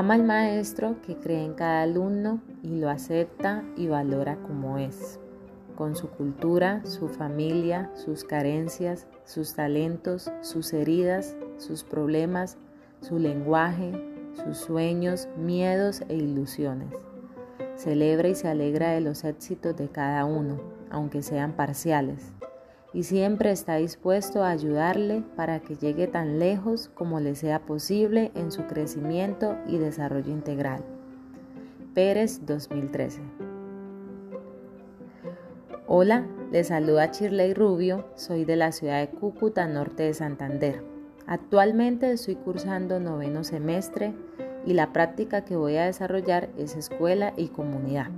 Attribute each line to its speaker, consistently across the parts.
Speaker 1: Ama al maestro que cree en cada alumno y lo acepta y valora como es, con su cultura, su familia, sus carencias, sus talentos, sus heridas, sus problemas, su lenguaje, sus sueños, miedos e ilusiones. Celebra y se alegra de los éxitos de cada uno, aunque sean parciales y siempre está dispuesto a ayudarle para que llegue tan lejos como le sea posible en su crecimiento y desarrollo integral. Pérez 2013 Hola, les saluda Shirley Rubio, soy de la ciudad de Cúcuta, norte de Santander. Actualmente estoy cursando noveno semestre y la práctica que voy a desarrollar es escuela y comunidad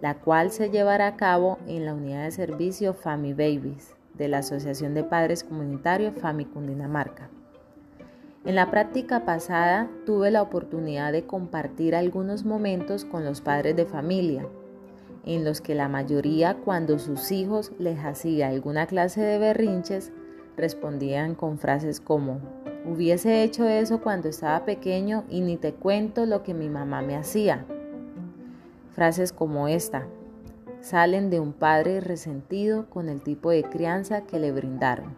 Speaker 1: la cual se llevará a cabo en la unidad de servicio Fami Babies de la Asociación de Padres Comunitarios Fami Cundinamarca. En la práctica pasada tuve la oportunidad de compartir algunos momentos con los padres de familia, en los que la mayoría cuando sus hijos les hacía alguna clase de berrinches respondían con frases como, hubiese hecho eso cuando estaba pequeño y ni te cuento lo que mi mamá me hacía Frases como esta salen de un padre resentido con el tipo de crianza que le brindaron.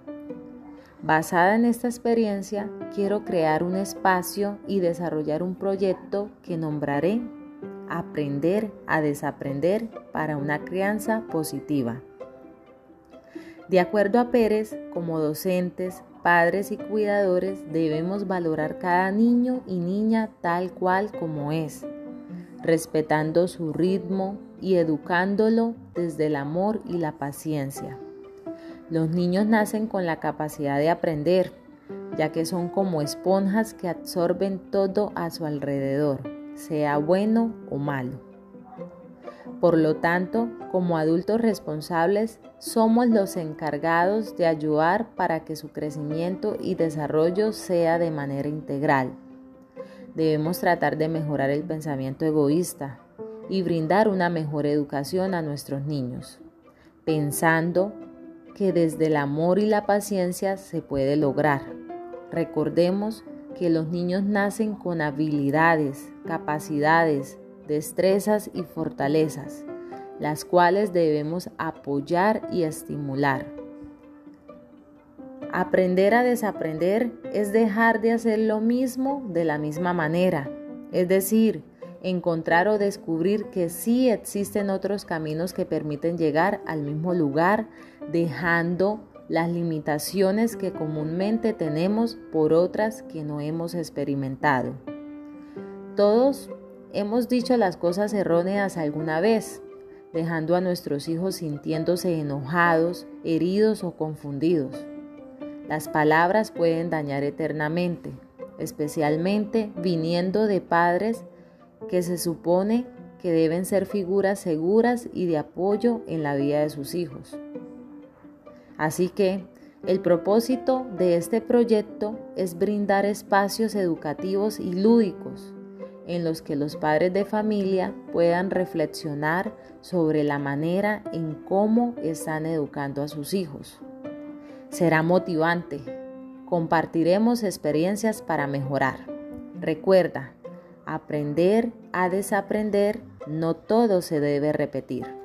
Speaker 1: Basada en esta experiencia, quiero crear un espacio y desarrollar un proyecto que nombraré Aprender a desaprender para una crianza positiva. De acuerdo a Pérez, como docentes, padres y cuidadores debemos valorar cada niño y niña tal cual como es respetando su ritmo y educándolo desde el amor y la paciencia. Los niños nacen con la capacidad de aprender, ya que son como esponjas que absorben todo a su alrededor, sea bueno o malo. Por lo tanto, como adultos responsables, somos los encargados de ayudar para que su crecimiento y desarrollo sea de manera integral Debemos tratar de mejorar el pensamiento egoísta y brindar una mejor educación a nuestros niños, pensando que desde el amor y la paciencia se puede lograr. Recordemos que los niños nacen con habilidades, capacidades, destrezas y fortalezas, las cuales debemos apoyar y estimular. Aprender a desaprender es dejar de hacer lo mismo de la misma manera, es decir, encontrar o descubrir que sí existen otros caminos que permiten llegar al mismo lugar, dejando las limitaciones que comúnmente tenemos por otras que no hemos experimentado. Todos hemos dicho las cosas erróneas alguna vez, dejando a nuestros hijos sintiéndose enojados, heridos o confundidos. Las palabras pueden dañar eternamente, especialmente viniendo de padres que se supone que deben ser figuras seguras y de apoyo en la vida de sus hijos. Así que el propósito de este proyecto es brindar espacios educativos y lúdicos en los que los padres de familia puedan reflexionar sobre la manera en cómo están educando a sus hijos. Será motivante. Compartiremos experiencias para mejorar. Recuerda, aprender a desaprender, no todo se debe repetir.